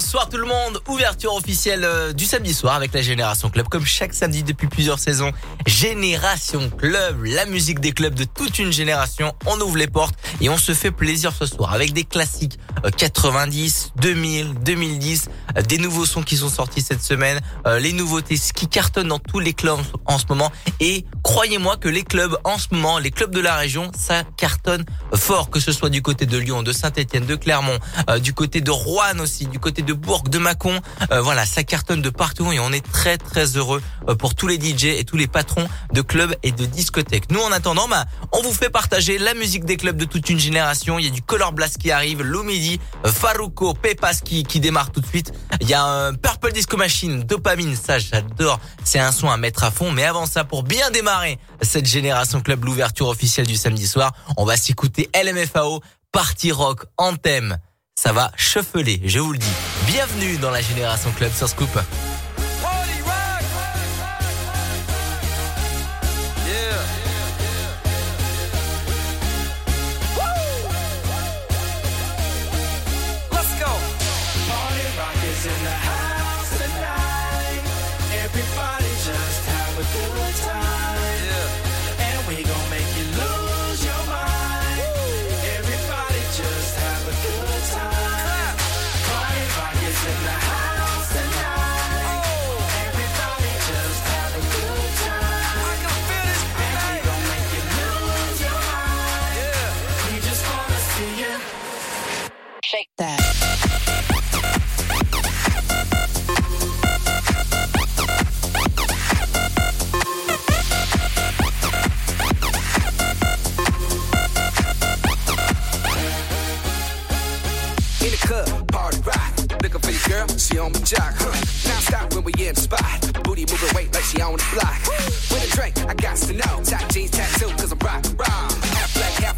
Bonsoir tout le monde, ouverture officielle euh, du samedi soir avec la Génération Club comme chaque samedi depuis plusieurs saisons. Génération Club, la musique des clubs de toute une génération. On ouvre les portes et on se fait plaisir ce soir avec des classiques 90, 2000, 2010, des nouveaux sons qui sont sortis cette semaine, euh, les nouveautés qui cartonnent dans tous les clubs en ce moment et croyez-moi que les clubs en ce moment, les clubs de la région, ça cartonne fort que ce soit du côté de Lyon, de Saint-Étienne, de Clermont, euh, du côté de Rouen aussi, du côté de Bourg, de Mâcon. Euh, voilà, ça cartonne de partout et on est très très heureux pour tous les DJ et tous les patrons de clubs et de discothèques. Nous en attendant, bah, on vous fait partager la musique des clubs de toute une génération. Il y a du Color Blast qui arrive, Lomidi Faruko, Pepas qui, démarre tout de suite. Il y a un Purple Disco Machine, Dopamine, ça j'adore. C'est un son à mettre à fond. Mais avant ça, pour bien démarrer cette génération club, l'ouverture officielle du samedi soir, on va s'écouter LMFAO, Party Rock, Anthem. Ça va chauffeler, je vous le dis. Bienvenue dans la génération club sur Scoop. She on my jock. Huh? Now stop when we in the spot. Booty moving weight like she on the block. With a drink, I got to know. Top jeans tattoo, cause I'm rock raw. Half black, half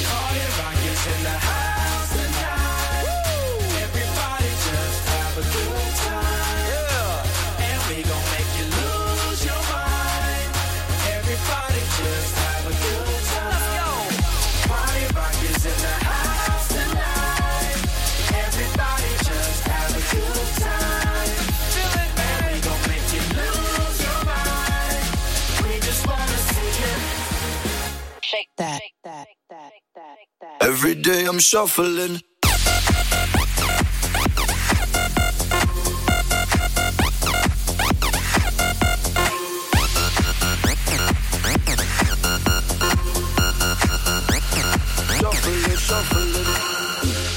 Every day I'm shuffling.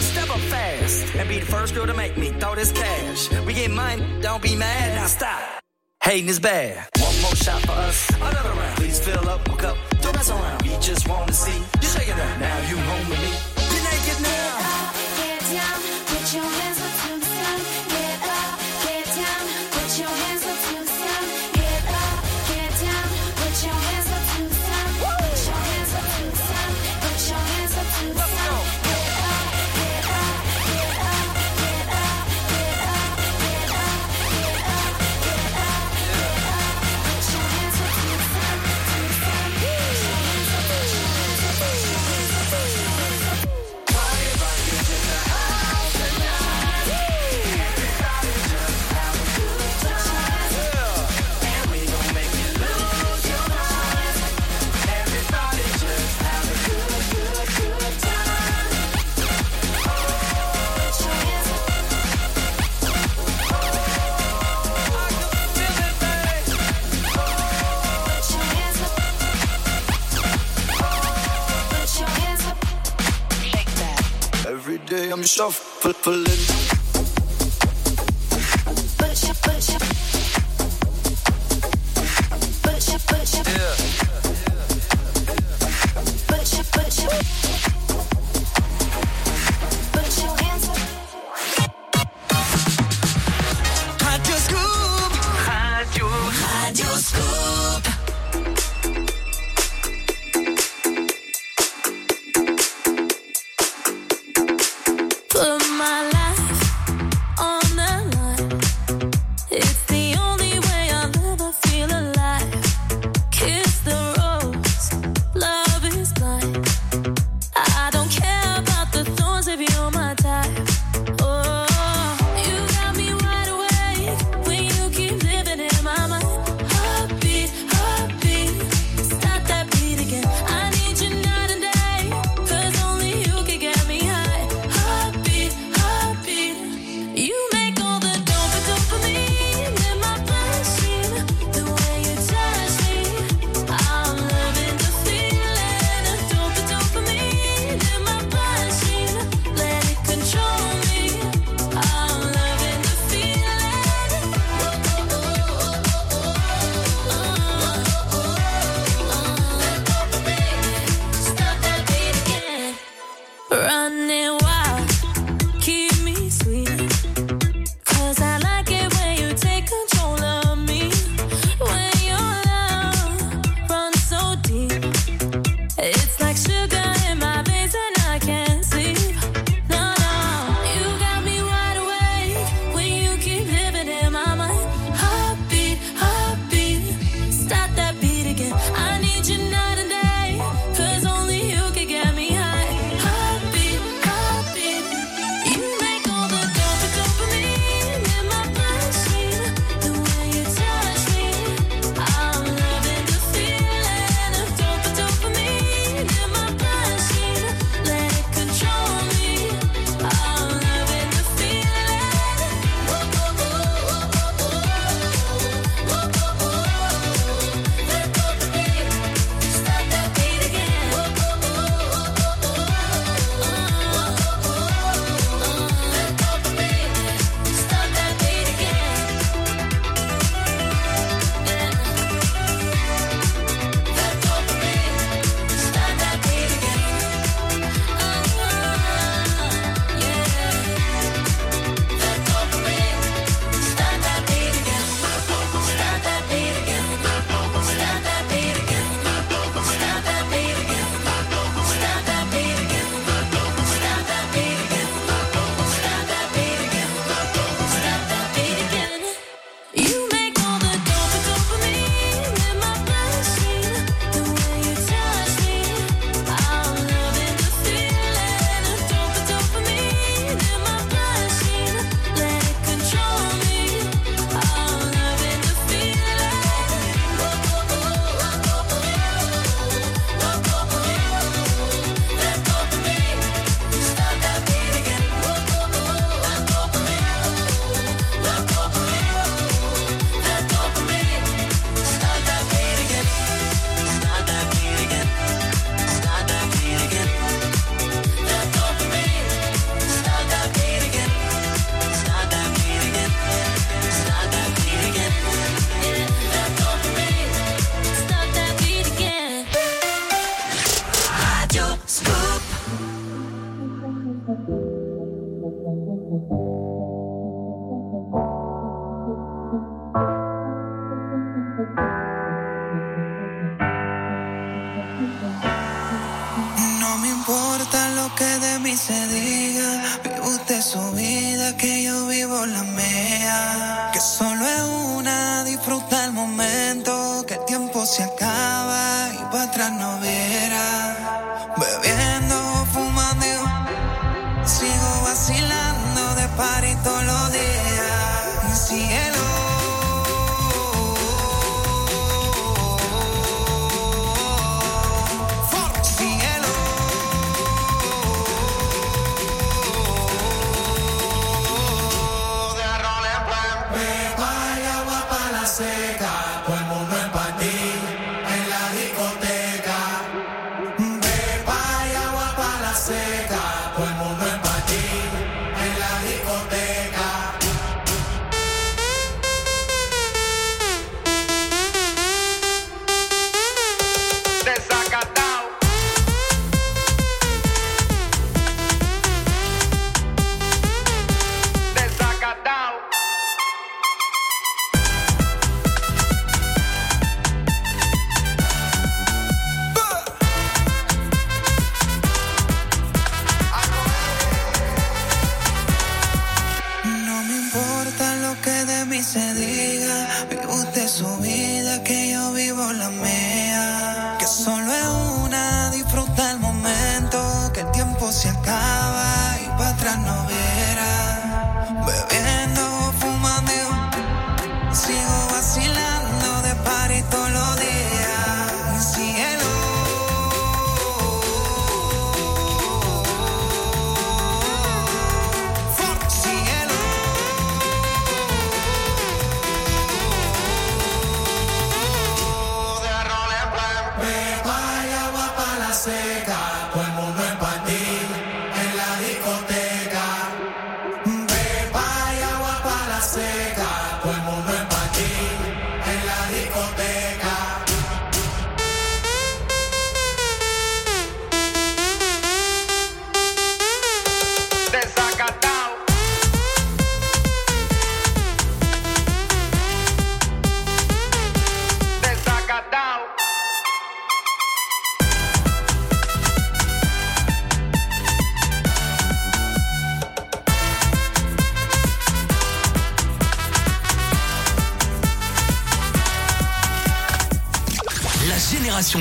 Step up fast and be the first girl to make me throw this cash. We get mine, don't be mad, now stop. Hating is bad. One more shot for us, another round. Please fill up my cup, don't mess around. We just wanna see you shaking that. Now you home with me. Shuffling.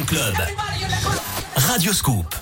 Club. Radio Scoop.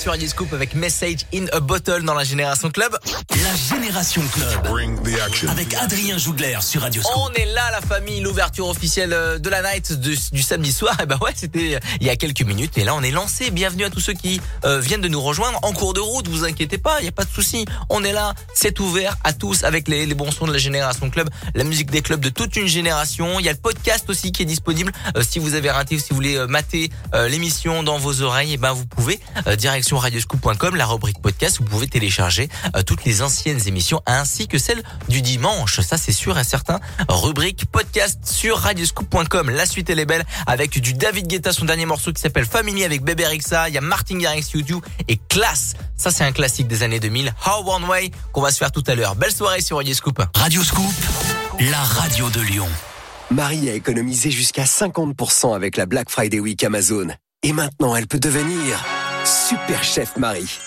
Sur Radio Scoop avec Message in a Bottle dans la Génération Club. La Génération Club. Bring the action. Avec Adrien Jougler sur Radio Scoop. On est là, la famille, l'ouverture officielle euh, de la night du samedi soir. Et bah ouais, c'était euh, il y a quelques minutes. Et là, on est lancé. Bienvenue à tous ceux qui euh, viennent de nous rejoindre en cours de route. Vous inquiétez pas, il y a pas de souci. On est là, c'est ouvert à tous avec les, les bons sons de la Génération Club, la musique des clubs de toute une génération. Il y a le podcast aussi qui est disponible. Euh, si vous avez raté, ou si vous voulez euh, mater euh, l'émission dans vos oreilles, et ben vous pouvez direction radioscoop.com, la rubrique podcast. Vous pouvez télécharger toutes les anciennes émissions ainsi que celles du dimanche. Ça, c'est sûr et certain. Rubrique podcast sur radioscoop.com. La suite, elle est belle avec du David Guetta, son dernier morceau qui s'appelle Family avec Bébé Rexa. Il y a Martin Garrix YouTube et Classe. Ça, c'est un classique des années 2000. How One Way qu'on va se faire tout à l'heure. Belle soirée sur Radio Scoop. Radio Scoop, la radio de Lyon. Marie a économisé jusqu'à 50% avec la Black Friday Week Amazon. Et maintenant, elle peut devenir super chef Marie.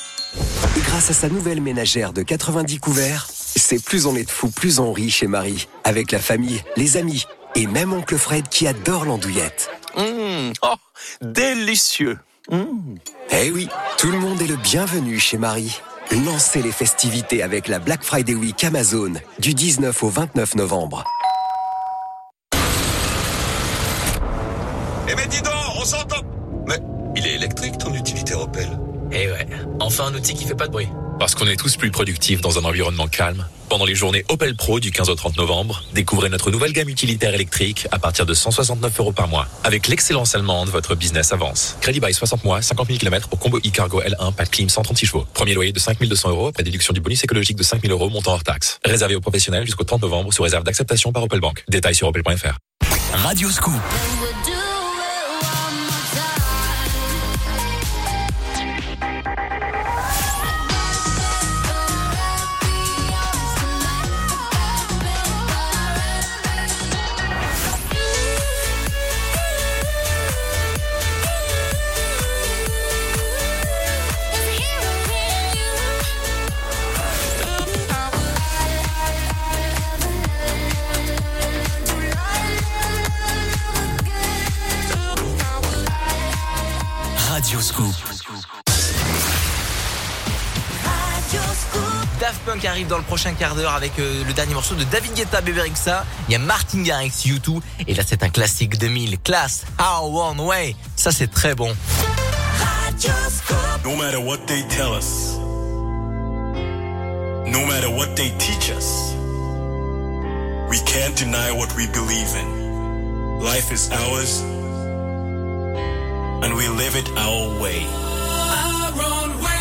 Et grâce à sa nouvelle ménagère de 90 couverts, c'est plus on est de fou, plus on rit chez Marie. Avec la famille, les amis et même oncle Fred qui adore l'andouillette. Mmh, oh, délicieux. Eh oui, tout le monde est le bienvenu chez Marie. Lancez les festivités avec la Black Friday Week Amazon du 19 au 29 novembre. Eh mais dis donc, on s'entend Mais il est électrique ton utilitaire Opel Et ouais. Enfin, un outil qui fait pas de bruit. Parce qu'on est tous plus productifs dans un environnement calme. Pendant les journées Opel Pro du 15 au 30 novembre, découvrez notre nouvelle gamme utilitaire électrique à partir de 169 euros par mois. Avec l'excellence allemande, votre business avance. Crédit by 60 mois, 50 000 km pour combo e-cargo L1, pas de clim, 136 chevaux. Premier loyer de 5200 euros après déduction du bonus écologique de 5000 euros montant hors taxe. Réservé aux professionnels jusqu'au 30 novembre sous réserve d'acceptation par Opel Bank. Détails sur opel.fr. Radio Scoop. Dans le prochain quart d'heure avec euh, le dernier morceau de David Guetta, Bébé Rexa. Il y a Martin Garrix, U2. Et là, c'est un classique 2000. Class, How One Way. Ça, c'est très bon. No matter what they tell us, no matter what they teach us, we can't deny what we believe in. Life is ours, and we live it our way. Our own way.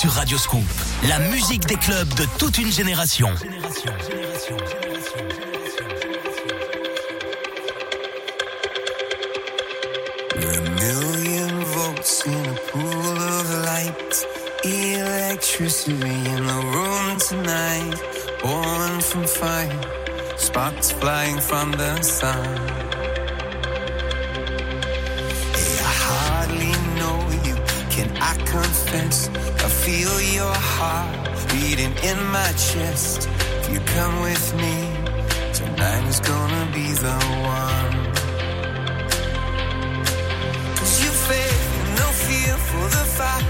sur Radio Scoop. La musique des clubs de toute une génération. génération, génération, génération. in a pool of light, electricity in the room tonight, born from fire, sparks flying from the sun. Hey, I hardly know you, can I confess? feel your heart beating in my chest. If you come with me, tonight is gonna be the one. Cause you faith no fear for the fight.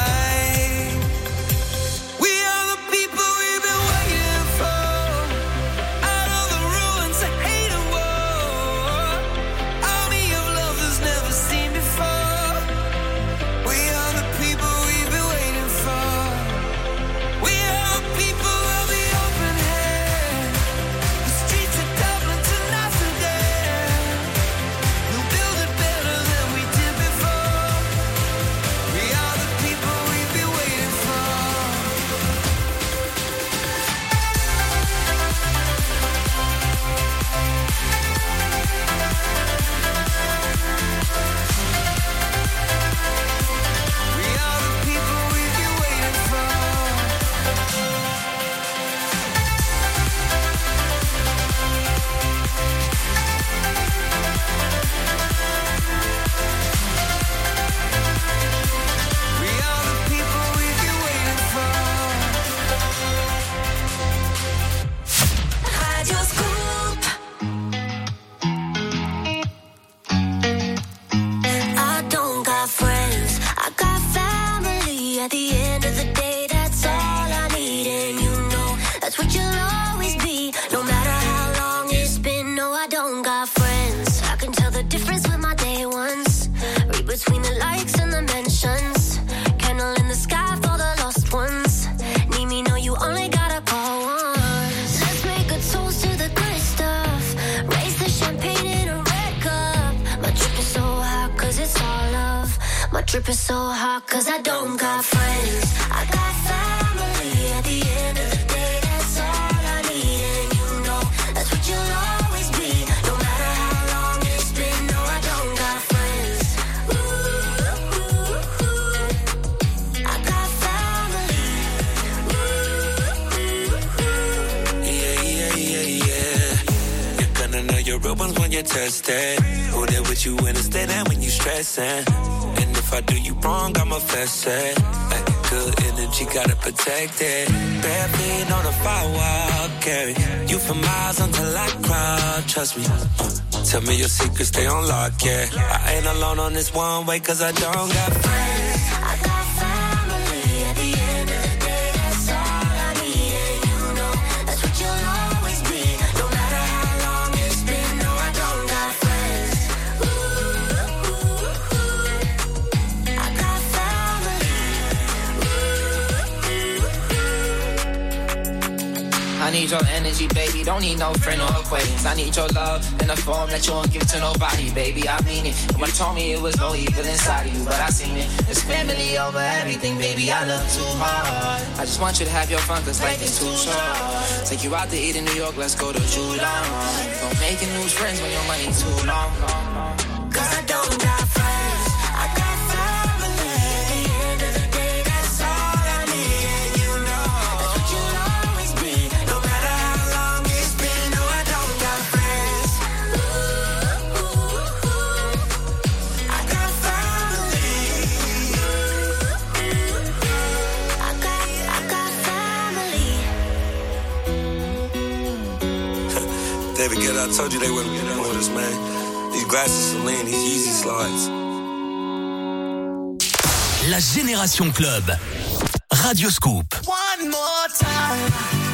protected. Bare feet on the firewall, carry you for miles until I cry. Trust me. Uh, tell me your secrets, stay on lock, yeah. I ain't alone on this one way, cause I don't got friends. need your energy, baby. Don't need no friend or acquaintance. I need your love in a form that you won't give to nobody, baby. I mean it. You told me it was no evil inside of you, but I seen it. It's family over everything, baby. I love too hard. I just want you to have your fun, cause life is too short. Take you out to eat in New York, let's go to July. Don't make new friends when your money too long. they would. I told you they wouldn't get in with us, man. These glasses are lean, these easy slides. La Génération Club. Radio Scoop. One more time.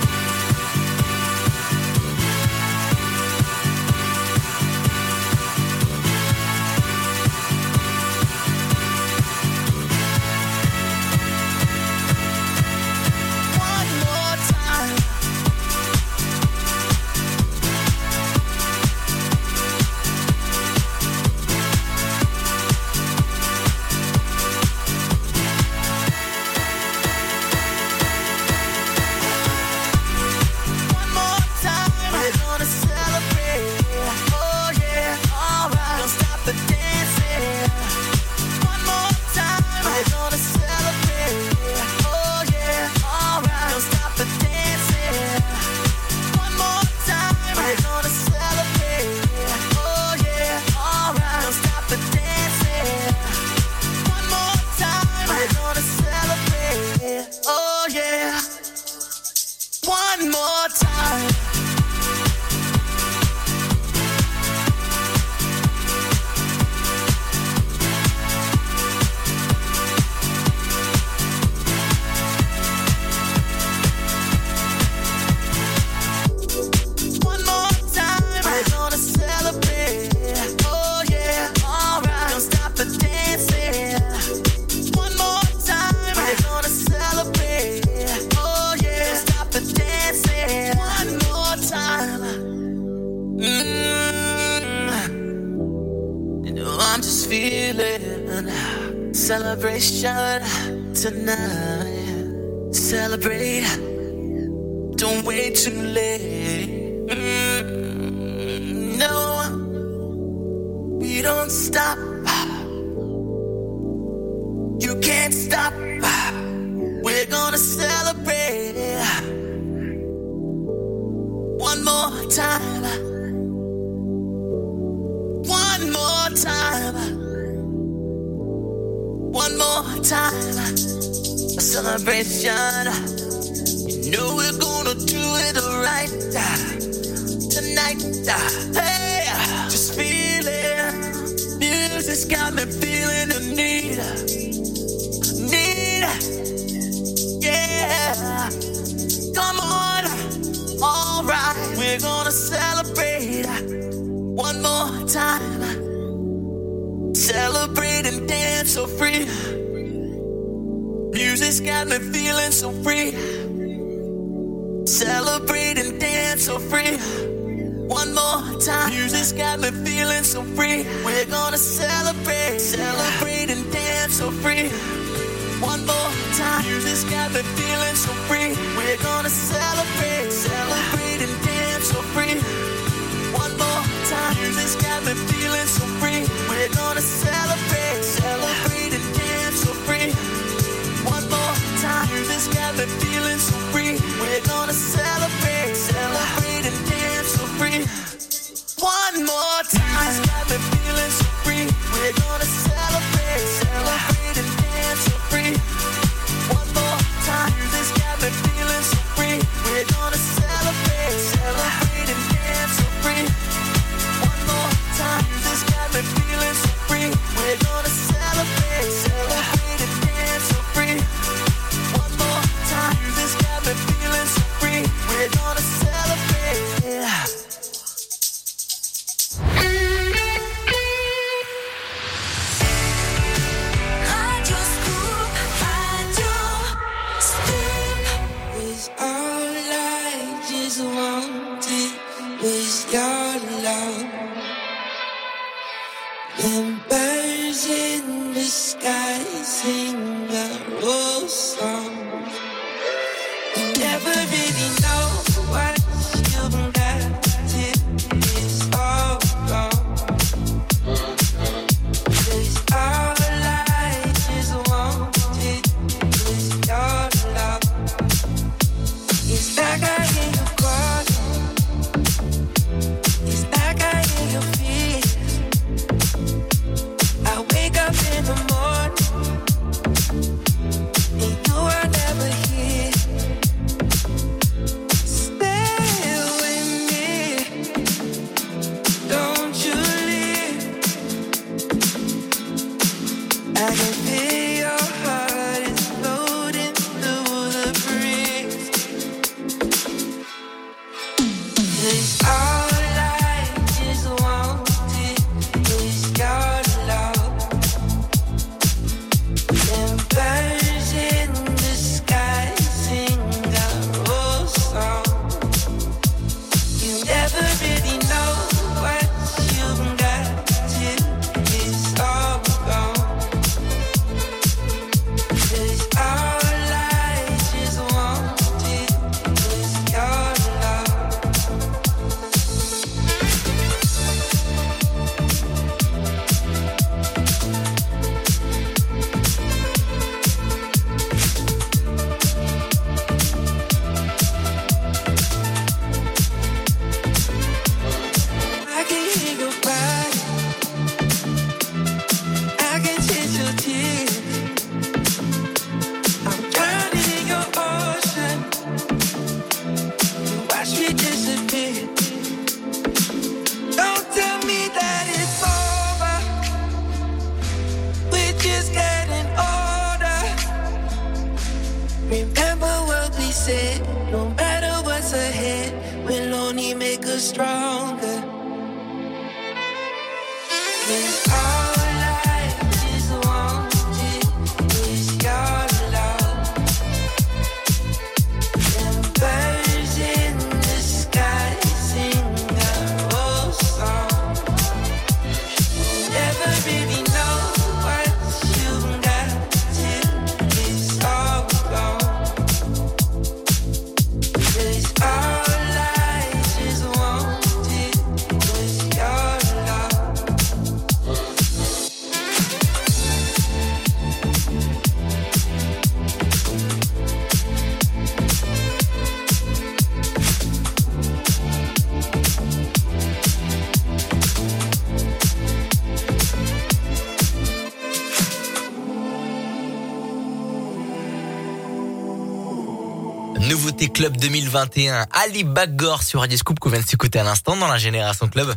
Nouveauté Club 2021, Ali Bagor sur Radio Scoop qu'on vient de s'écouter à l'instant dans la Génération Club.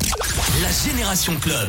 La Génération Club.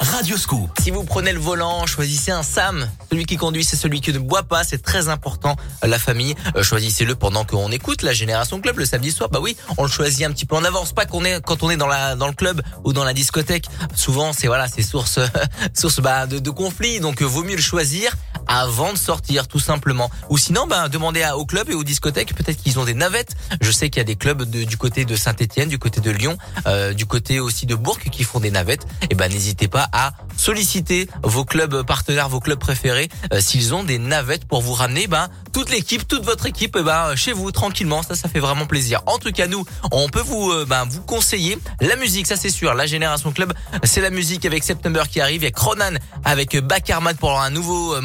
Radio Scoop. Si vous prenez le volant, choisissez un Sam. Celui qui conduit, c'est celui qui ne boit pas. C'est très important. La famille, euh, choisissez-le pendant qu'on écoute la Génération Club le samedi soir. Bah oui, on le choisit un petit peu en avance. Pas qu'on est quand on est dans la dans le club ou dans la discothèque. Souvent, c'est voilà, c'est source source bah, de, de conflits. Donc, euh, vaut mieux le choisir avant de sortir, tout simplement. Ou sinon, bah, demandez à, au club et aux discothèques. Peut-être qu'ils ont des navettes. Je sais qu'il y a des clubs de- du côté de Saint-Étienne, du côté de Lyon, euh, du côté aussi de Bourg qui font des navettes. Et ben, n'hésitez pas à solliciter vos clubs partenaires, vos clubs préférés, euh, s'ils ont des navettes pour vous ramener, ben, toute l'équipe, toute votre équipe, eh ben, chez vous, tranquillement. Ça, ça fait vraiment plaisir. En tout cas, nous, on peut vous, euh, ben, vous conseiller la musique, ça c'est sûr. La Génération Club, c'est la musique avec September qui arrive. Il y a Cronan avec Bakarman pour un nouveau euh,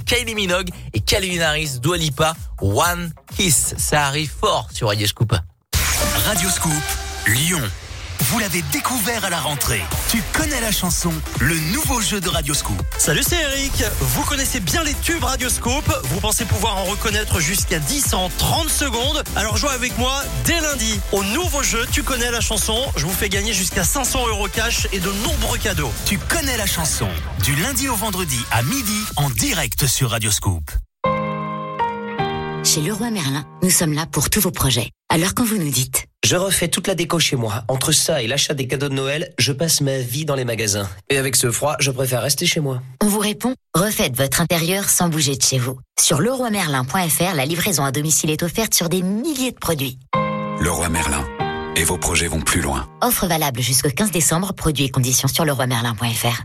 Kylie Minogue et Calvin Harris, Dua Lipa, One Kiss. Ça arrive fort sur Radio Scoop. Radio Scoop, Lyon. Vous l'avez découvert à la rentrée. Tu connais la chanson, le nouveau jeu de Radio Scoop. Salut, c'est Eric. Vous connaissez bien les tubes Radioscope. Vous pensez pouvoir en reconnaître jusqu'à 10 en 30 secondes. Alors jouez avec moi dès lundi au nouveau jeu Tu connais la chanson. Je vous fais gagner jusqu'à 500 euros cash et de nombreux cadeaux. Tu connais la chanson, du lundi au vendredi à midi en direct sur Radio Scoop. Chez Leroy Merlin, nous sommes là pour tous vos projets. Alors quand vous nous dites Je refais toute la déco chez moi. Entre ça et l'achat des cadeaux de Noël, je passe ma vie dans les magasins. Et avec ce froid, je préfère rester chez moi. On vous répond Refaites votre intérieur sans bouger de chez vous. Sur leroymerlin.fr, la livraison à domicile est offerte sur des milliers de produits. Leroy Merlin. Et vos projets vont plus loin. Offre valable jusqu'au 15 décembre. Produits et conditions sur leroymerlin.fr.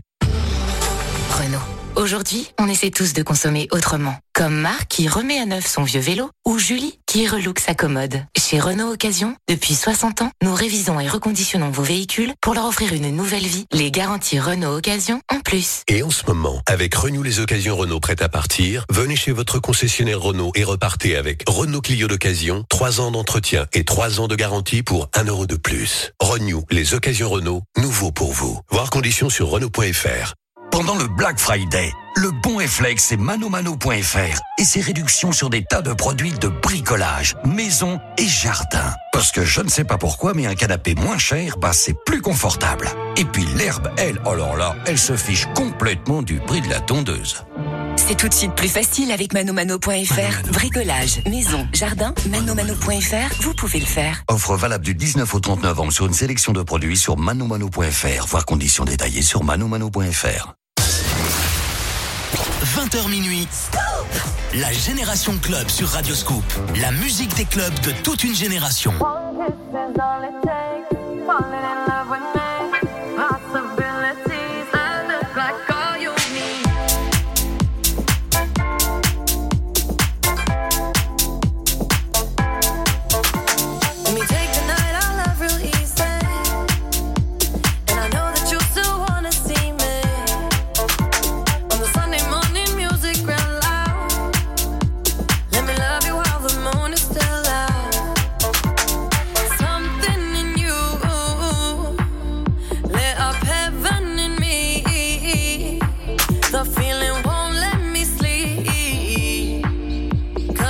Renault. Aujourd'hui, on essaie tous de consommer autrement. Comme Marc qui remet à neuf son vieux vélo ou Julie qui relook sa commode. Chez Renault Occasion, depuis 60 ans, nous révisons et reconditionnons vos véhicules pour leur offrir une nouvelle vie. Les garanties Renault Occasion en plus. Et en ce moment, avec Renew les occasions Renault prêtes à partir, venez chez votre concessionnaire Renault et repartez avec Renault Clio d'occasion, 3 ans d'entretien et 3 ans de garantie pour 1 euro de plus. Renew les occasions Renault, nouveau pour vous. Voir conditions sur Renault.fr. Pendant le Black Friday, le bon réflexe c'est manomano.fr et ses réductions sur des tas de produits de bricolage, maison et jardin. Parce que je ne sais pas pourquoi, mais un canapé moins cher, bah c'est plus confortable. Et puis l'herbe, elle, alors là, elle se fiche complètement du prix de la tondeuse. C'est tout de suite plus facile avec manomano.fr. Bricolage, maison, jardin, manomano.fr, vous pouvez le faire. Offre valable du 19 au 30 novembre sur une sélection de produits sur manomano.fr. Voir conditions détaillées sur manomano.fr. 20h minuit. La Génération Club sur Radio Scoop. La musique des clubs de toute une génération.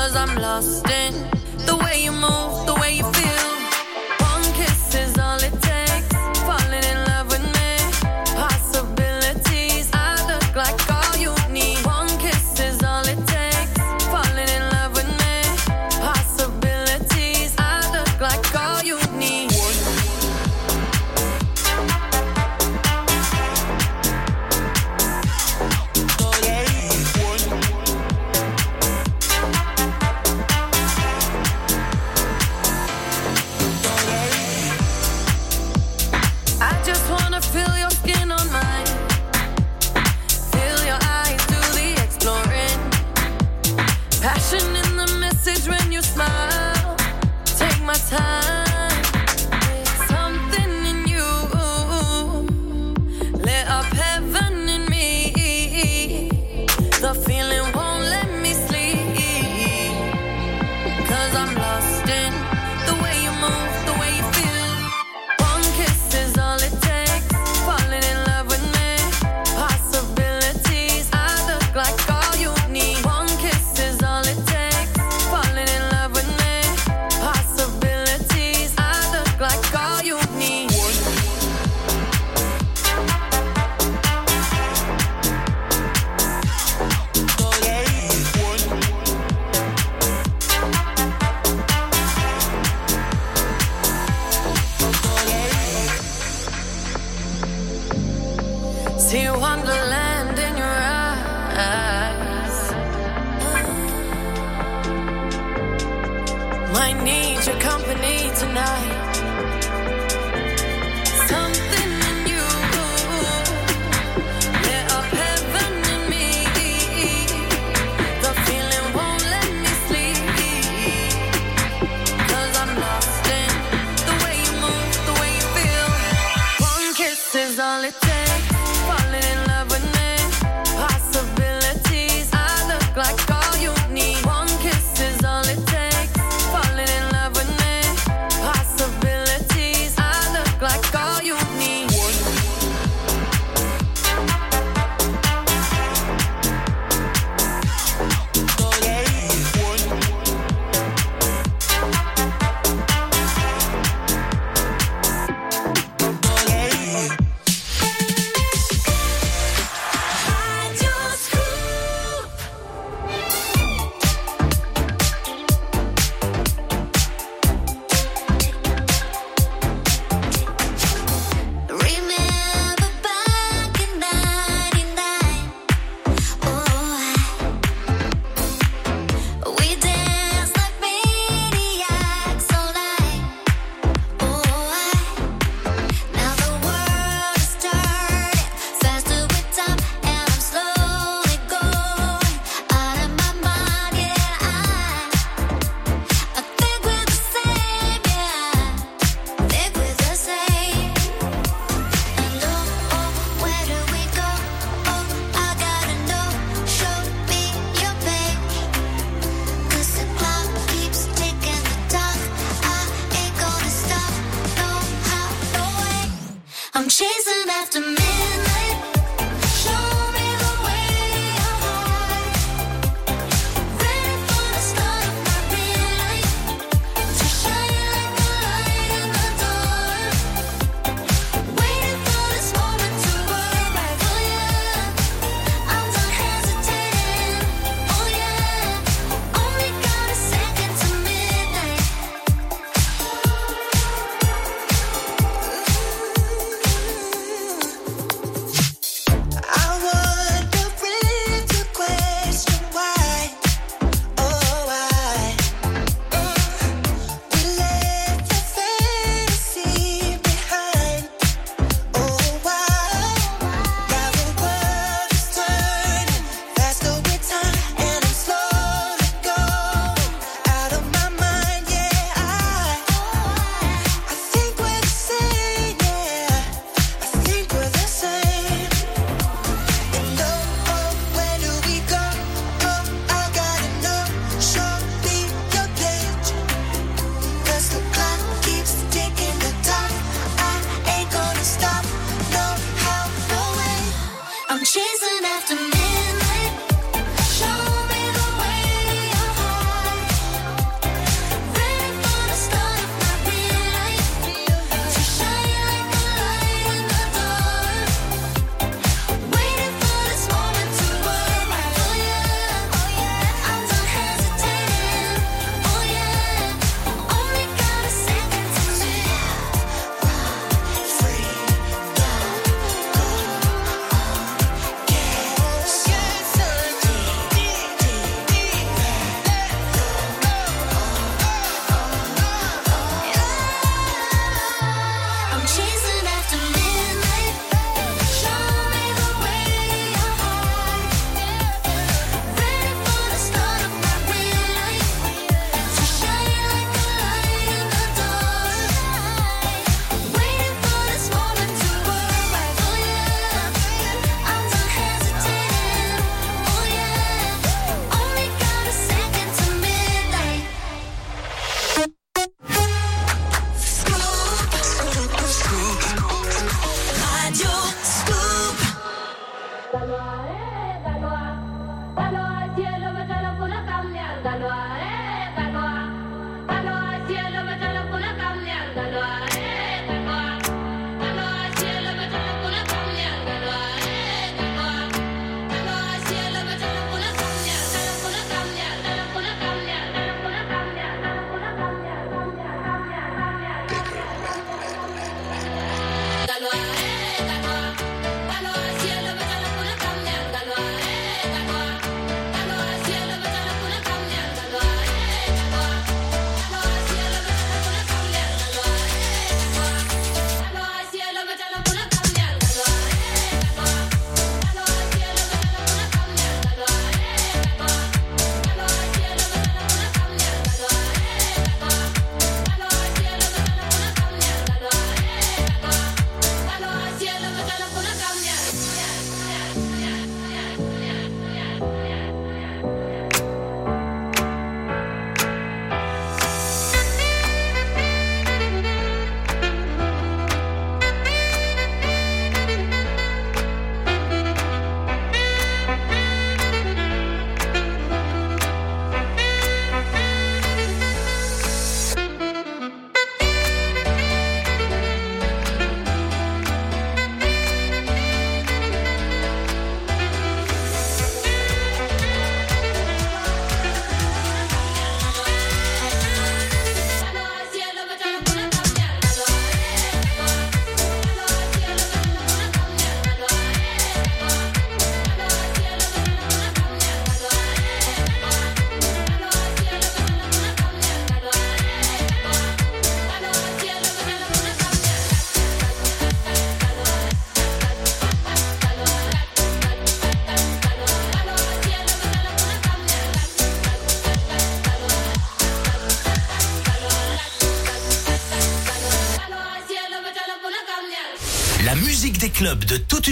Cause I'm lost in the way you move, the way you feel.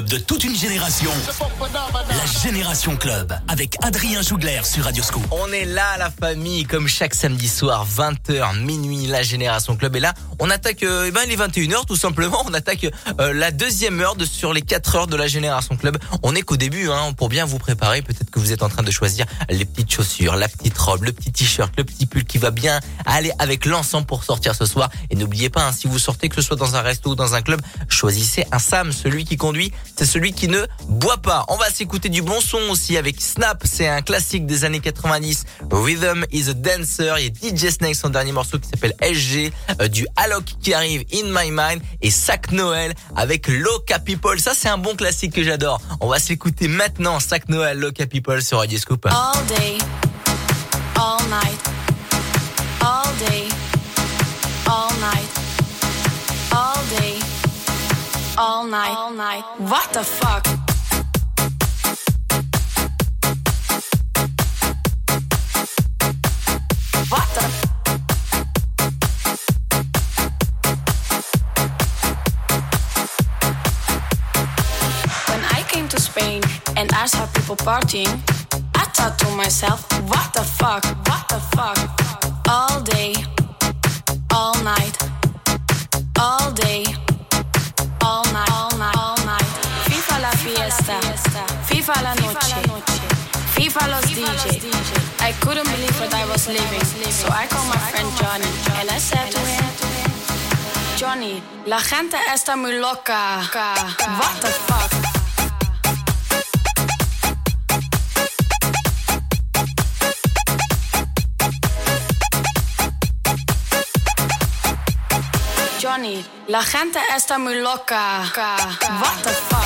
de toute une génération. La Génération Club avec Adrien Jougler sur Radio Scoop. On est là, la famille, comme chaque samedi soir, 20h, minuit, la Génération Club est là. On attaque, euh, eh ben, les 21h tout simplement. On attaque euh, la deuxième heure de, sur les 4 heures de la Génération Club. On est qu'au début, hein, pour bien vous préparer. Peut-être que vous êtes en train de choisir les petites chaussures, la petite robe, le petit t-shirt, le petit pull qui va bien aller avec l'ensemble pour sortir ce soir. Et n'oubliez pas, hein, si vous sortez, que ce soit dans un resto ou dans un club, Choisissez un Sam, celui qui conduit, c'est celui qui ne boit pas. On va s'écouter du bon son aussi avec Snap, c'est un classique des années 90. Rhythm is a Dancer Il y a DJ Snake, son dernier morceau qui s'appelle SG, euh, du Alok qui arrive, In My Mind et Sac Noël avec Loca People. Ça, c'est un bon classique que j'adore. On va s'écouter maintenant Sac Noël, Loca People sur Radio Scoop. All day, all night, all day. all night. All night. What the fuck? What the? When I came to Spain and I saw people partying, I thought to myself, what the fuck? What the fuck? All day, all night, all day. FIFA la noche, FIFA los DJ. I couldn't believe what I was living, so I called my friend Johnny and I said to him, Johnny, la gente está muy loca. What the fuck? Johnny, la gente está muy loca. What the fuck?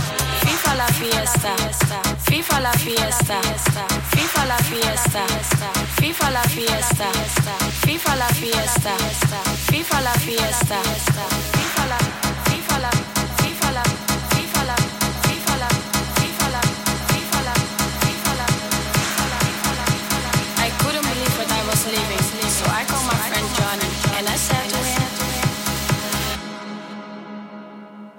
FIFA la fiesta, FIFA la fiesta, FIFA la fiesta, FIFA la fiesta, FIFA la fiesta, FIFA la fiesta, FIFA la, FIFA la,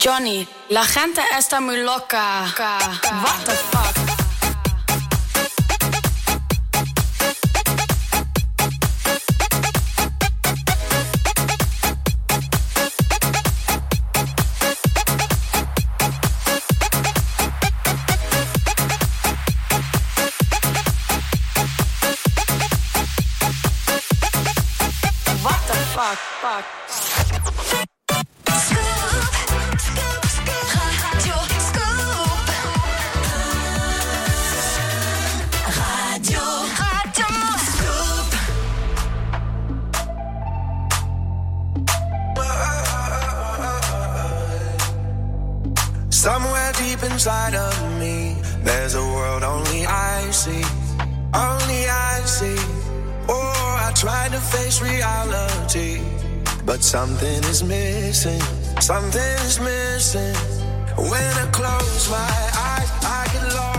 Johnny, la gente está muy loca. What the fuck? Fuck? Fuck. Reality, but something is missing. Something is missing. When I close my eyes, I get lost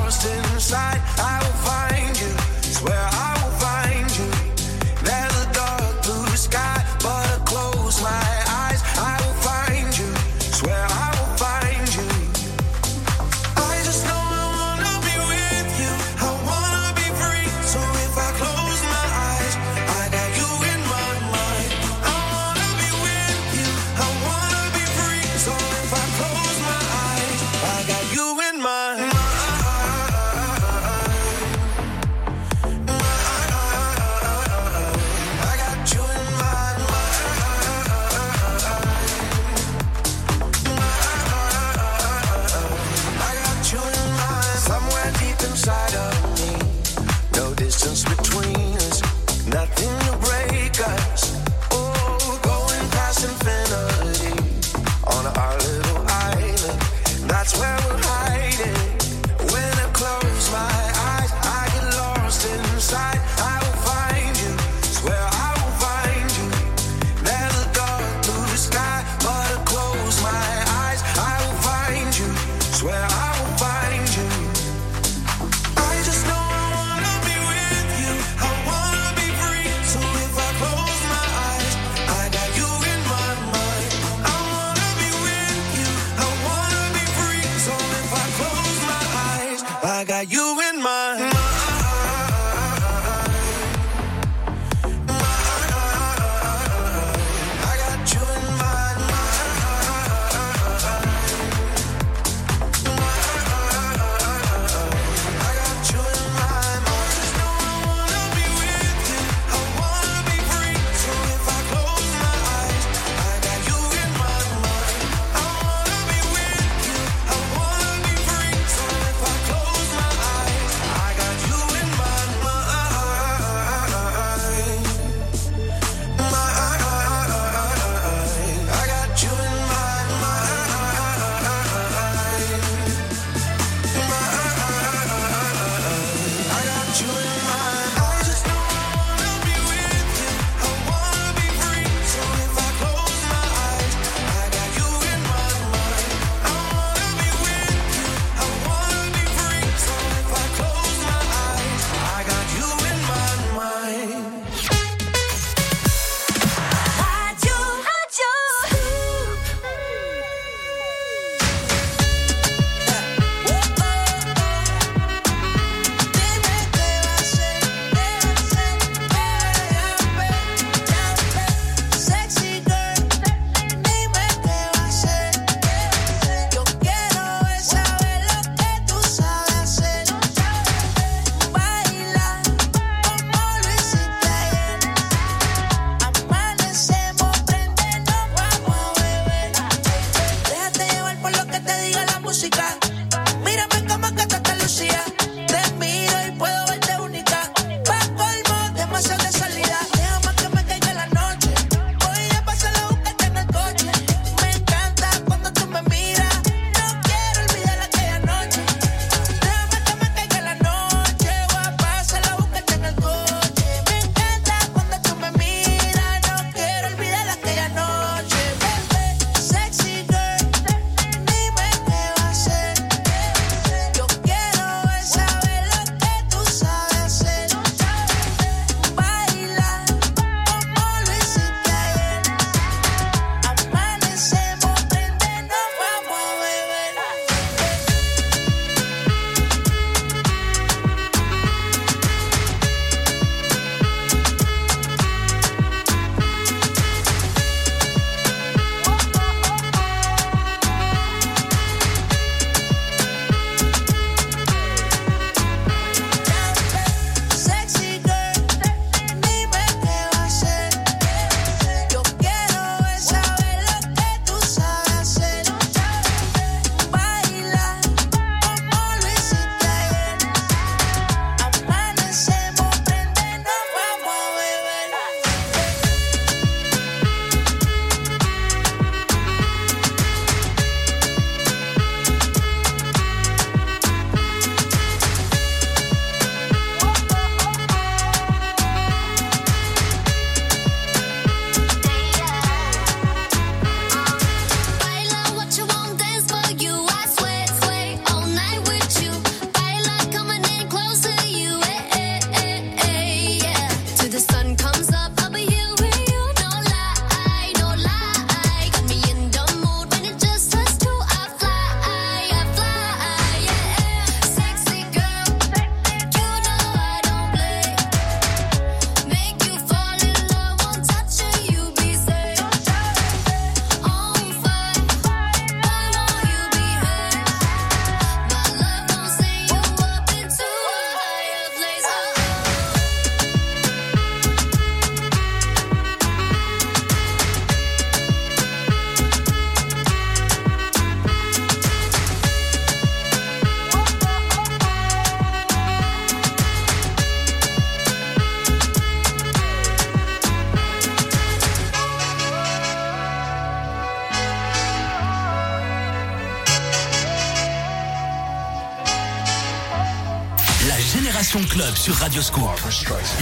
sur Radio Scoop.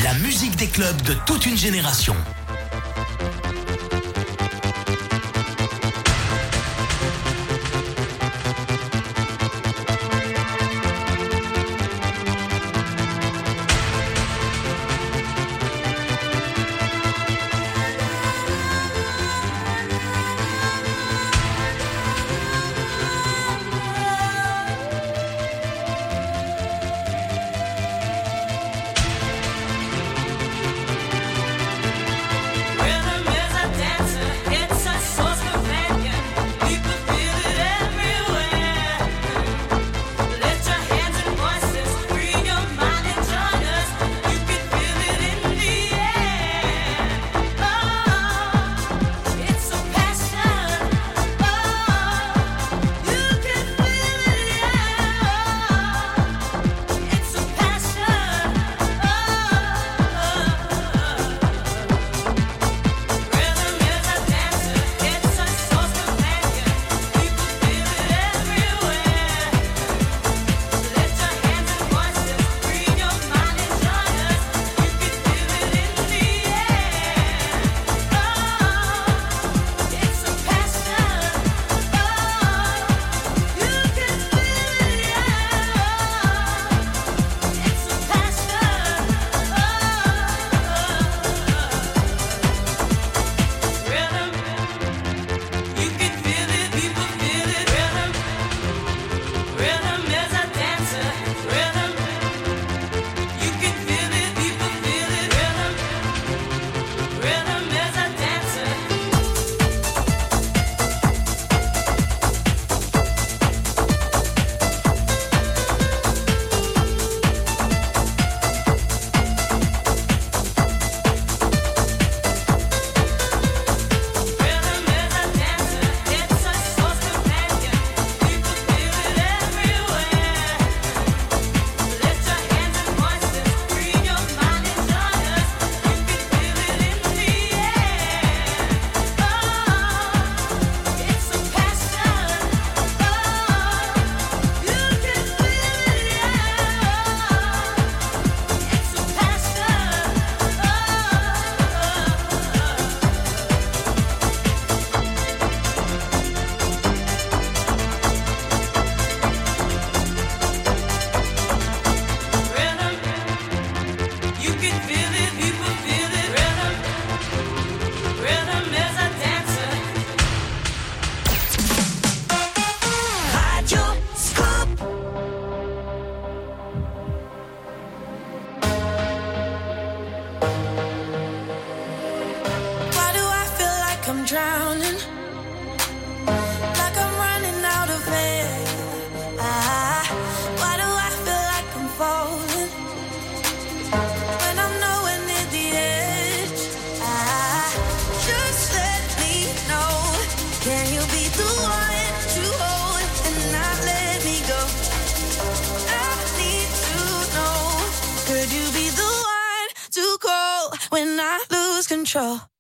La musique des clubs de toute une génération. Central.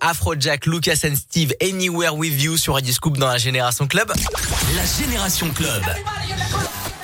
Afrojack, Lucas and Steve, Anywhere With You sur Radio Scoop dans la Génération Club. La Génération Club.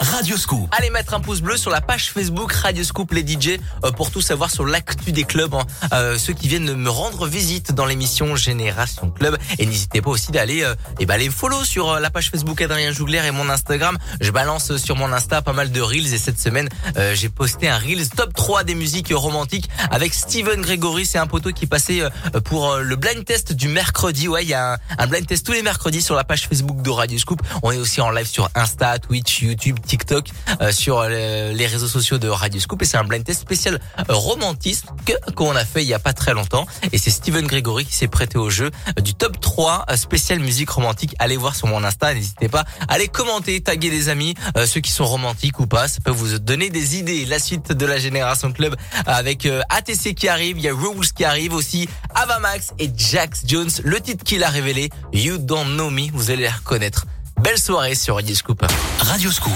Radio Scoop. Allez mettre un pouce bleu sur la page Facebook Radio Scoop les DJ euh, pour tout savoir sur l'actu des clubs, hein. Euh, ceux qui viennent me rendre visite dans l'émission Génération Club. Et n'hésitez pas aussi d'aller eh ben, aller follow sur euh, la page Facebook Adrien Jougler et mon Instagram. Je balance euh, sur mon Insta pas mal de reels et cette semaine euh, j'ai posté un reels top 3 des musiques romantiques avec Steven Gregory. C'est un poteau qui passait euh, pour le blind test du mercredi. Ouais, il y a un, un blind test tous les mercredis sur la page Facebook de Radio Scoop. On est aussi en live sur Insta, Twitch, YouTube, TikTok, euh, sur euh, les réseaux sociaux de Radio Scoop. Et c'est un blind test spécial romantisme que qu'on a fait il y a pas très longtemps. Et c'est Steven Gregory qui s'est prêté au jeu euh, top 3 euh, spécial musique romantique. Allez voir sur mon Insta, n'hésitez pas. Allez commenter, taguer des amis, euh, ceux qui sont romantiques ou pas. Ça peut vous donner des idées. La suite de la Génération Club avec euh, ATC qui arrive, il y a Rules qui arrive aussi, Avamax et Jax Jones. Le titre qu'il a révélé, You Don't Know Me, vous allez les reconnaître. Belle soirée sur Radio Scoop. Radio Scoop.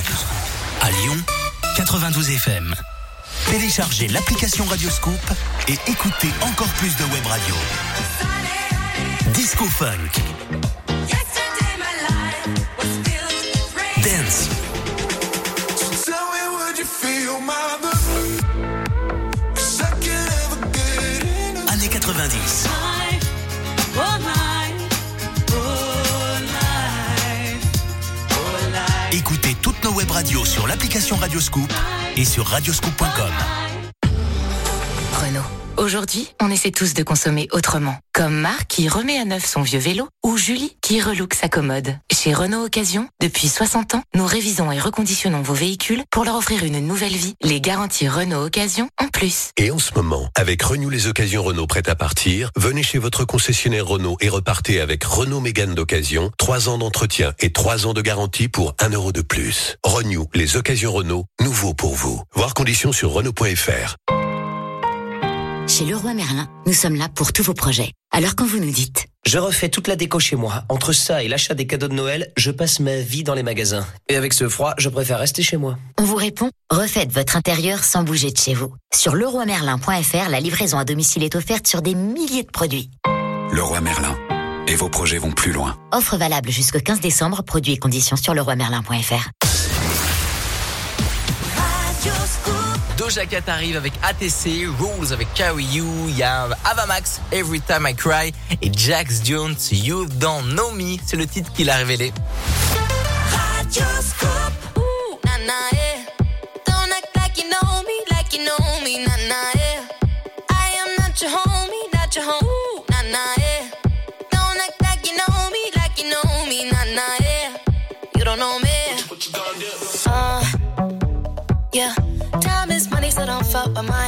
À Lyon, 92 FM. Téléchargez l'application Radio Scoop et écoutez encore plus de web radio. Disco Funk. Dance. Années 90. Écoutez toutes nos web radios sur l'application Radio Scoop et sur radioscoop.com. Aujourd'hui, on essaie tous de consommer autrement. Comme Marc qui remet à neuf son vieux vélo ou Julie qui relook sa commode. Chez Renault Occasion, depuis 60 ans, nous révisons et reconditionnons vos véhicules pour leur offrir une nouvelle vie. Les garanties Renault Occasion en plus. Et en ce moment, avec Renew les occasions Renault prêtes à partir, venez chez votre concessionnaire Renault et repartez avec Renault Mégane d'occasion, 3 ans d'entretien et 3 ans de garantie pour 1 euro de plus. Renew les occasions Renault, nouveau pour vous. Voir conditions sur Renault.fr. Chez Leroy Merlin, nous sommes là pour tous vos projets. Alors quand vous nous dites Je refais toute la déco chez moi. Entre ça et l'achat des cadeaux de Noël, je passe ma vie dans les magasins. Et avec ce froid, je préfère rester chez moi. On vous répond Refaites votre intérieur sans bouger de chez vous. Sur leroymerlin.fr, la livraison à domicile est offerte sur des milliers de produits. Leroy Merlin. Et vos projets vont plus loin. Offre valable jusqu'au 15 décembre, produits et conditions sur leroymerlin.fr. Doja Cat arrive avec ATC, Rules avec Carry You, il y a Avamax, Every Time I Cry et Jax Jones, You Don't Know Me, c'est le titre qu'il a révélé. Fuck with mine.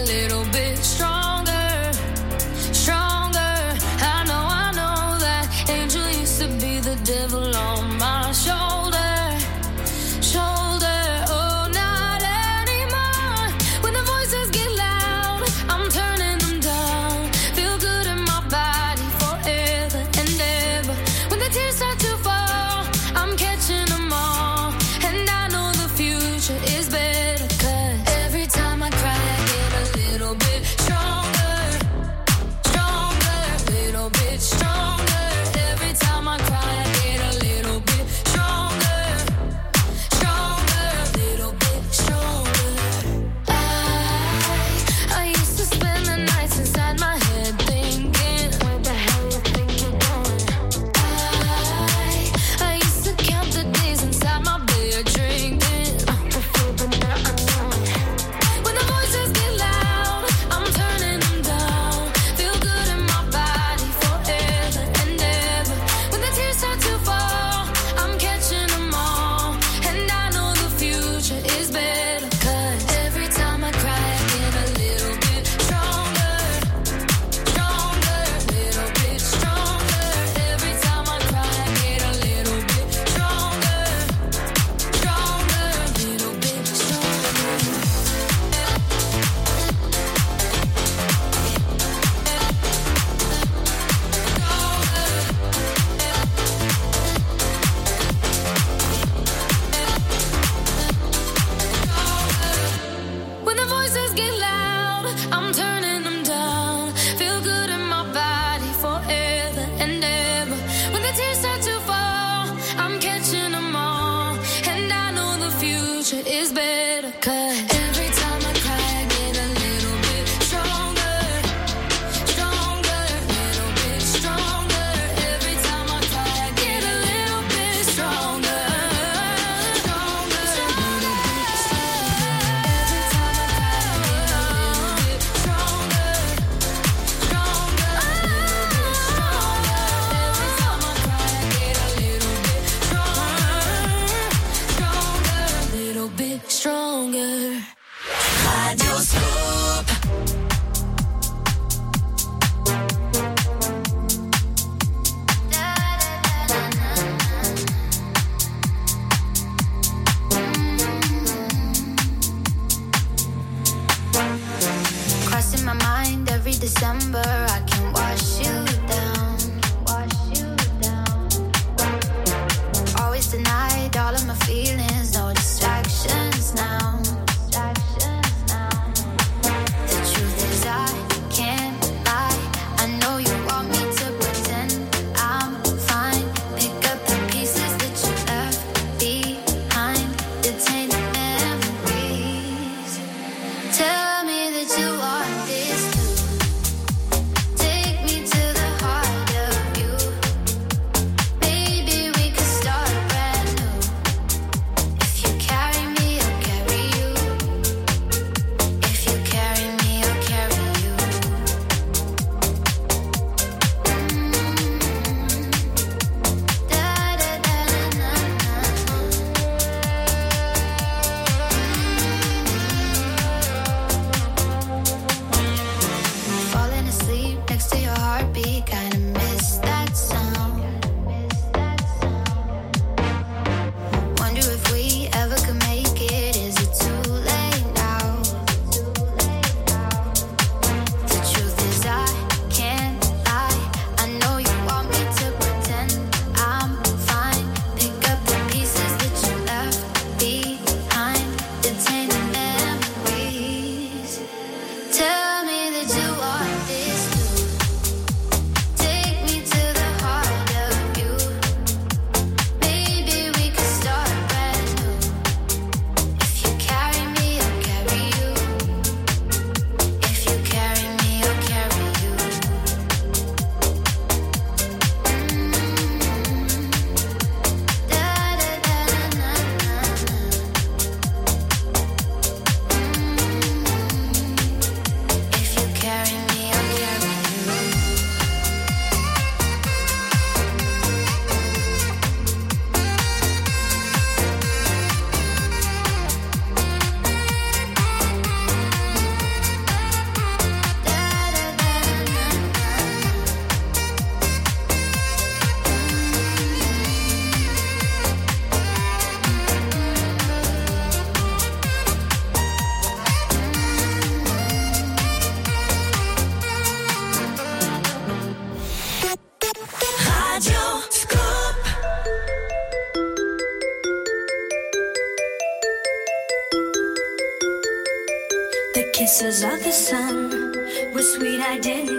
I did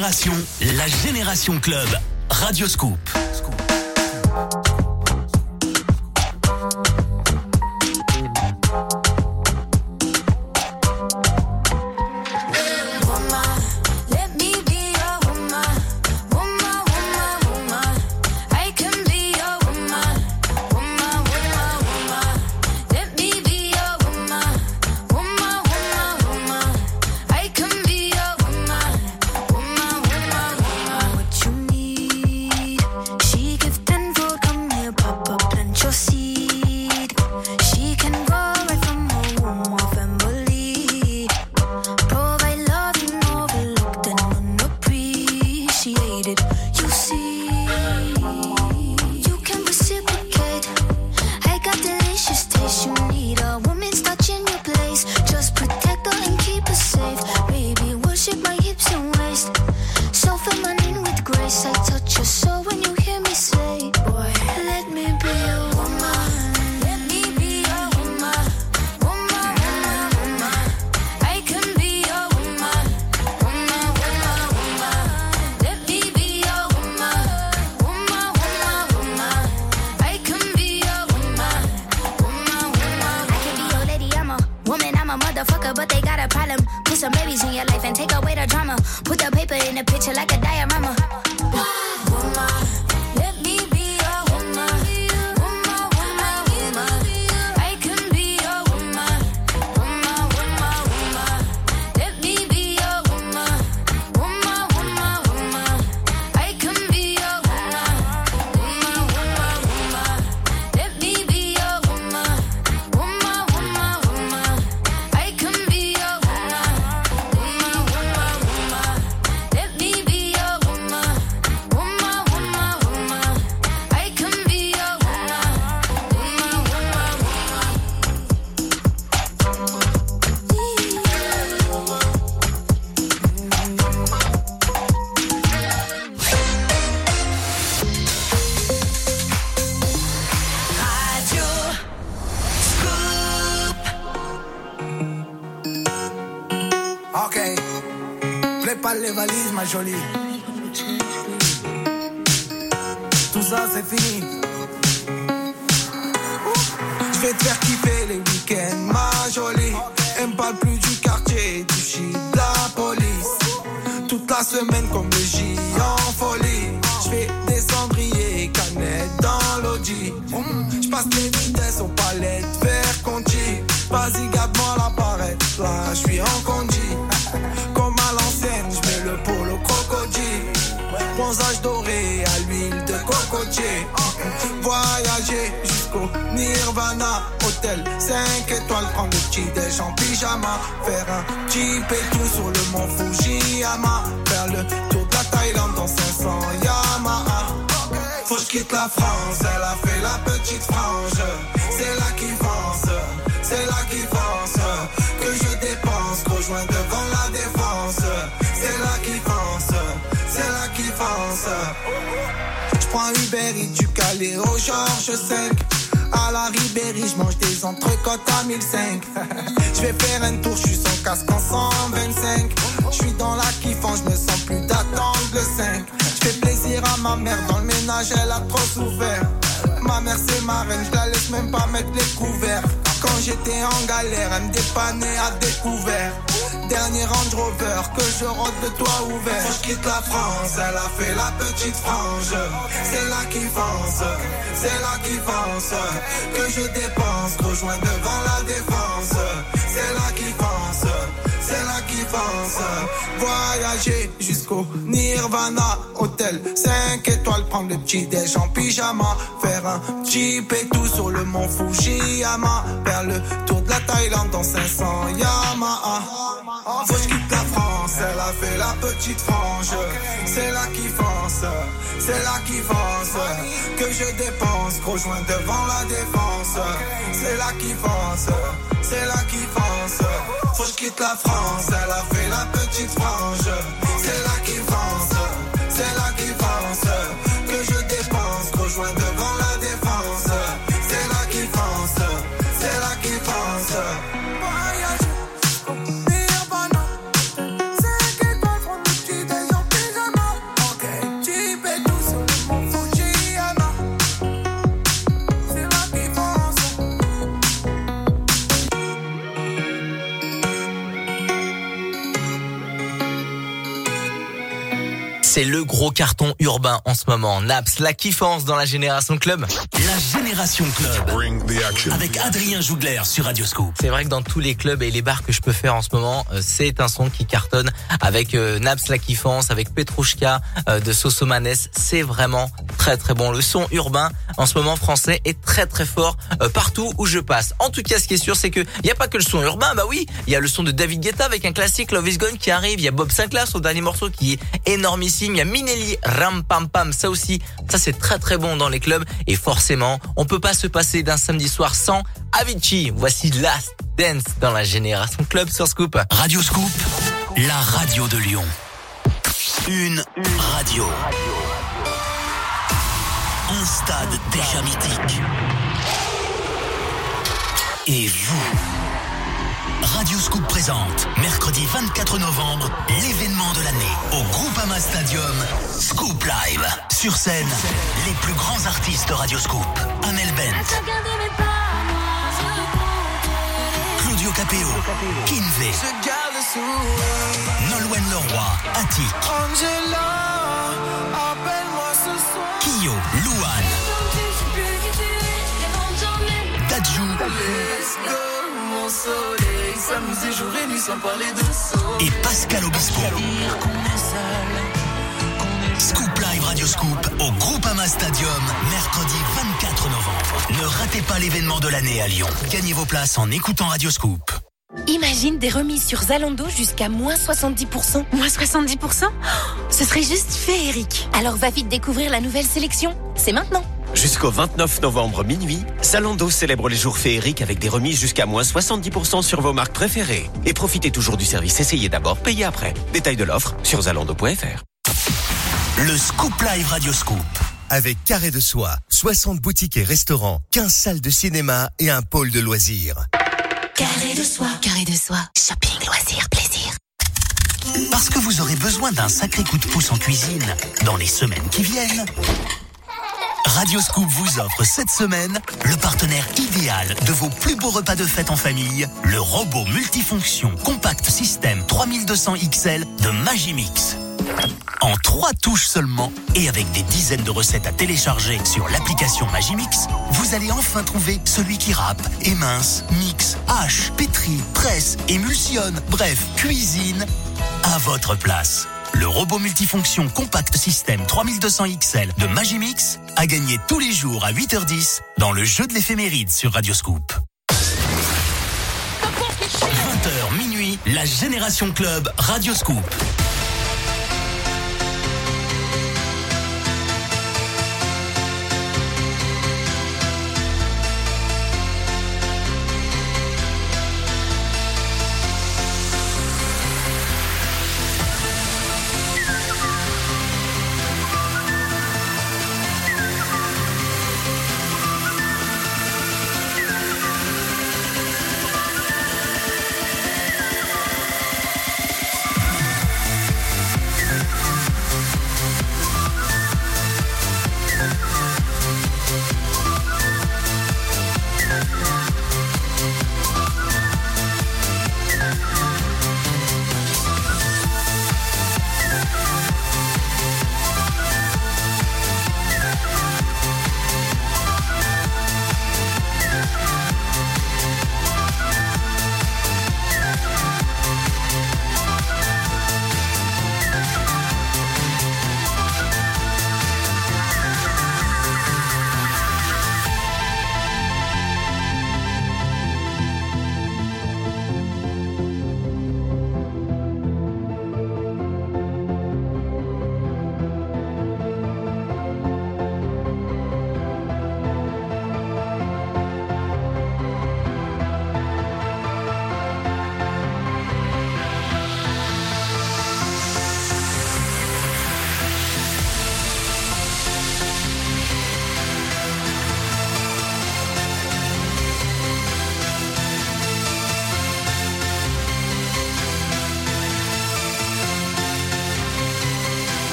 la Génération Club. Radioscoop. Woman, Jolie. 1005. Je vais faire un tour, je suis sans casque en 125. Je suis dans la kiffance, je me sens plus d'attendre le 5. Je fais plaisir à ma mère, dans le ménage, elle a trop souffert. Ma mère, c'est ma reine, je la laisse même pas mettre les couverts. Quand j'étais en galère, elle me dépannait à découvert. Dernier Range Rover, que je rentre le toit ouvert. Que je quitte la France, elle a fait la petite frange. C'est là qui fonce, c'est là qui fonce. Que je dépense, rejoins devant la défense. C'est là qui fonce, c'est là qui fonce. Voyager jusqu'au Nirvana, hôtel 5 étoiles, prendre le petit déj en pyjama. Faire un et tout sur le mont Fujiyama. Faire le tour la Thaïlande dans 500 Yamaha. Faut que quitte la France, elle a fait la petite frange. C'est là qui fonce, c'est là qui fonce. Que je dépense, rejoins devant la défense. C'est là qui fonce, c'est là qui fonce. Faut que quitte la France, elle a fait la petite frange. C'est là qui fonce, c'est là qui C'est le gros carton urbain en ce moment. Naps, la kiffance dans la Génération Club. La Génération Club. Avec Adrien Jougler sur Radioscope. C'est vrai que dans tous les clubs et les bars que je peux faire en ce moment, euh, c'est un son qui cartonne avec euh, Naps la kiffance, avec Petrouchka euh, de Sosomanes. C'est vraiment très très bon. Le son urbain en ce moment français est très très fort partout où je passe. En tout cas, ce qui est sûr, c'est que il y a pas que le son urbain. Bah oui, il y a le son de David Guetta avec un classique Love Is Gone qui arrive. Il y a Bob Sinclair son dernier morceau qui est y a Minelli Ram Pam Pam. Ça aussi, ça c'est très très bon dans les clubs. Et forcément, on peut pas se passer d'un samedi soir sans Avicii. Voici Last Dance dans la Génération Club sur Scoop. Radio Scoop, la radio de Lyon. Une radio. Un stade déjà mythique. Et vous Radio Scoop présente, mercredi 24 novembre, l'événement de l'année au Groupama Stadium, Scoop Live. Sur scène, les plus grands artistes de Radio Scoop. Amel Bent, Claudio Capeo, Kinvey, Nolwenn Leroy, Attic, Kyo, Louane, Dadju et Pascal Obispo. Scoop Live Radio Scoop au Groupama Stadium, mercredi 24 novembre. Ne ratez pas l'événement de l'année à Lyon. Gagnez vos places en écoutant Radio Scoop. Imagine des remises sur Zalando jusqu'à moins 70%. Moins 70% Oh, Ce serait juste féerique. Alors va vite découvrir la nouvelle sélection. C'est maintenant. Jusqu'au 29 novembre minuit, Zalando célèbre les jours féeriques avec des remises jusqu'à moins 70% sur vos marques préférées. Et profitez toujours du service essayez d'abord, payez après. Détail de l'offre sur zalando.fr. Le Scoop Live Radio Scoop. Avec Carré de Soie, 60 boutiques et restaurants, 15 salles de cinéma et un pôle de loisirs. Carré de soie. Carré de soie. Shopping, loisirs, plaisir. Parce que vous aurez besoin d'un sacré coup de pouce en cuisine dans les semaines qui viennent. Radio Scoop vous offre cette semaine le partenaire idéal de vos plus beaux repas de fête en famille, le robot multifonction compact système 3200 XL de Magimix. En trois touches seulement et avec des dizaines de recettes à télécharger sur l'application Magimix, vous allez enfin trouver celui qui râpe, émince, mixe, hache, pétrit, presse, émulsionne, bref, cuisine à votre place. Le robot multifonction compact système 3200 XL de Magimix a gagné tous les jours à 8h10 dans le jeu de l'éphéméride sur Radioscoop. 20h minuit, la Génération Club Radioscoop.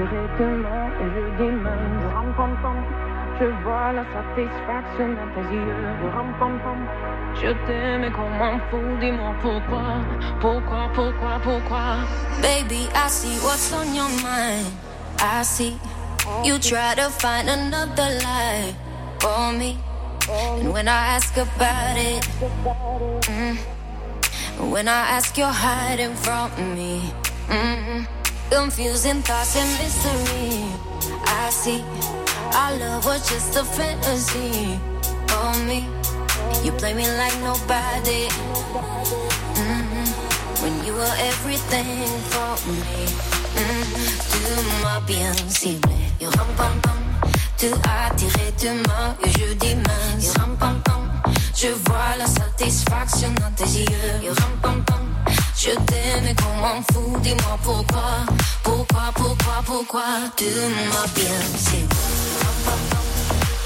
Tout attiré demain et je dis même. Ram pam pam, je vois la satisfaction dans tes yeux. Ram pam pam, je t'aime et qu'on m'en fout. Dis-moi pourquoi, pourquoi, pourquoi, pourquoi. Baby, I see what's on your mind. I see you try to find another life for me. And when I ask about it, mm, when I ask, you're hiding from me. mm Confusing thoughts and mystery. I see our love was just a fantasy for me. You play me like nobody. mm When you were everything for me. Mm, tu m'as bien ciblé. You ram pam pam. Tu attiré de moi et je dis mince. You ram pam pam. Je vois la satisfaction dans tes yeux. You ram pam pam. Je t'aime et qu'on m'en fout. Dis-moi pourquoi, pourquoi, pourquoi, pourquoi. Tu m'as bien ciblé. You ram pam pam.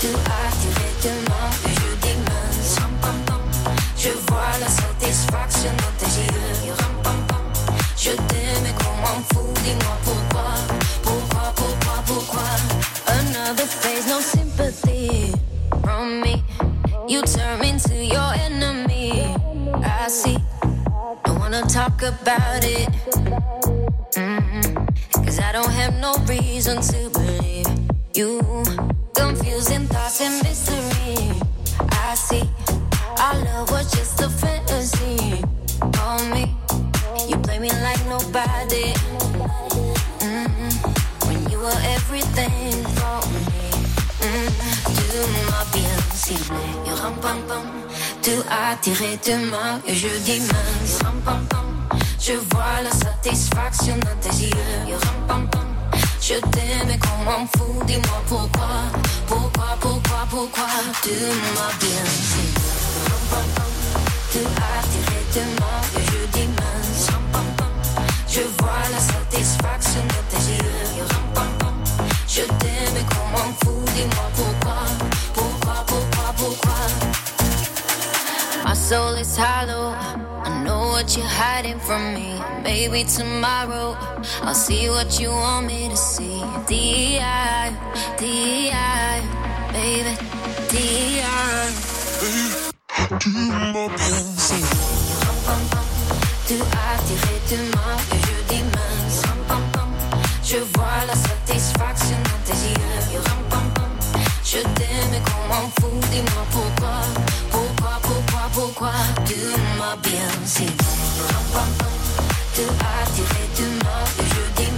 Tu attiré de moi et je dis mince. Ram pam pam. Je vois la satisfaction dans tes yeux. You ram pam pam. Je t'aime et qu'on m'en fout. Dis-moi pourquoi, pourquoi, pourquoi, pourquoi. Another phase, no sympathy from me. You your enemy. I see. Wanna talk about it. Cause I don't have no reason to believe you. Confusing thoughts and mystery. I see. Our love was just a fantasy. On me. You play me like nobody. Mm-mm. When you were everything. Tu m'as bien ciblé. Et ram pam pam. Tu as tiré de et je dis mince. Ram pam pam. Je vois la satisfaction dans tes yeux. Et ram pam pam. Je t'aime et qu'on m'en fout. Dis-moi pourquoi. Pourquoi, pourquoi, pourquoi. Tu m'as bien ciblé. Ram pam pam. Tu as tiré de et je dis mince. Ram pam pam. Je vois la satisfaction dans tes yeux. Et ram pam pam. Je t'aime et qu'on m'en fout. Dis-moi. Pourquoi, soul is hollow. I know what you're hiding from me. Maybe tomorrow I'll see what you want me to see. D.I. D.I. Baby. D.I. Tu m'as bien Tu de main et je dis. Je vois la satisfaction dans tes yeux. Je t'aime qu'on m'en fout. Dis-moi. Pourquoi, pourquoi, Tu m'as bien pam. Tu as tiré de main et je dis.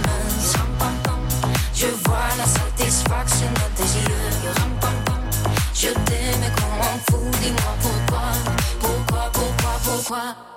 Je vois la satisfaction dans tes yeux. Je t'aime qu'on m'en fout. Dis-moi pourquoi. Pourquoi, pourquoi, pourquoi